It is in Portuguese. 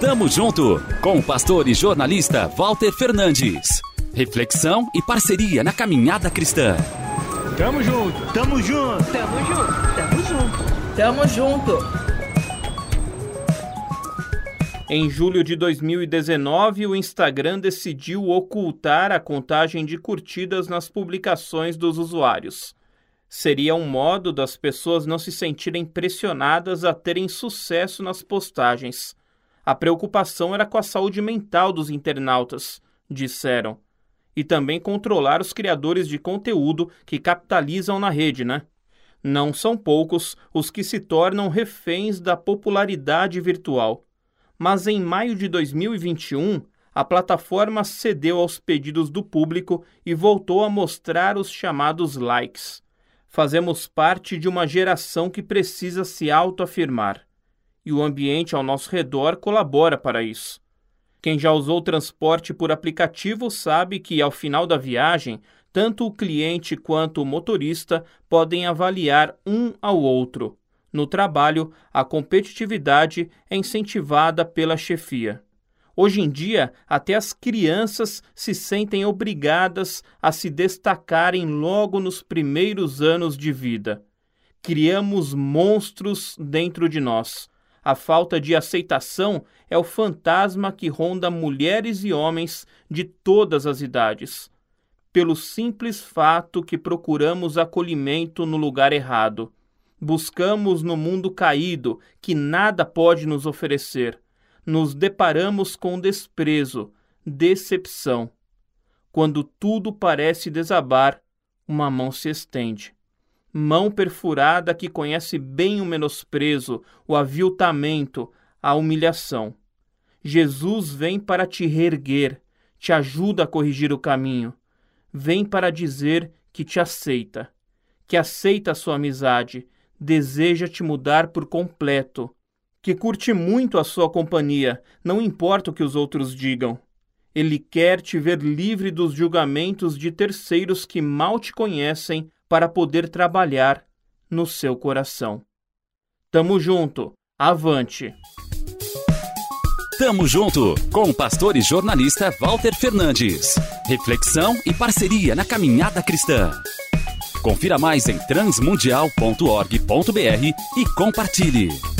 Tamo junto com o pastor e jornalista Walter Fernandes. Reflexão e parceria na caminhada cristã. Tamo junto, tamo junto, tamo junto, tamo junto, tamo junto. Em julho de 2019, o Instagram decidiu ocultar a contagem de curtidas nas publicações dos usuários. Seria um modo das pessoas não se sentirem pressionadas a terem sucesso nas postagens. A preocupação era com a saúde mental dos internautas, disseram. E também controlar os criadores de conteúdo que capitalizam na rede, né? Não são poucos os que se tornam reféns da popularidade virtual. Mas em maio de 2021, a plataforma cedeu aos pedidos do público e voltou a mostrar os chamados likes. Fazemos parte de uma geração que precisa se autoafirmar. E o ambiente ao nosso redor colabora para isso. Quem já usou transporte por aplicativo sabe que, ao final da viagem, tanto o cliente quanto o motorista podem avaliar um ao outro. No trabalho, a competitividade é incentivada pela chefia. Hoje em dia, até as crianças se sentem obrigadas a se destacarem logo nos primeiros anos de vida. Criamos monstros dentro de nós. A falta de aceitação é o fantasma que ronda mulheres e homens de todas as idades. Pelo simples fato que procuramos acolhimento no lugar errado. Buscamos no mundo caído que nada pode nos oferecer nos deparamos com desprezo, decepção. Quando tudo parece desabar, uma mão se estende. Mão perfurada que conhece bem o menosprezo, o aviltamento, a humilhação. Jesus vem para te reerguer, te ajuda a corrigir o caminho. Vem para dizer que te aceita, que aceita a sua amizade, deseja te mudar por completo que curte muito a sua companhia, não importa o que os outros digam. Ele quer te ver livre dos julgamentos de terceiros que mal te conhecem para poder trabalhar no seu coração. Tamo junto, avante! Tamo junto com o pastor e jornalista Walter Fernandes. Reflexão e parceria na caminhada cristã. Confira mais em transmundial.org.br e compartilhe.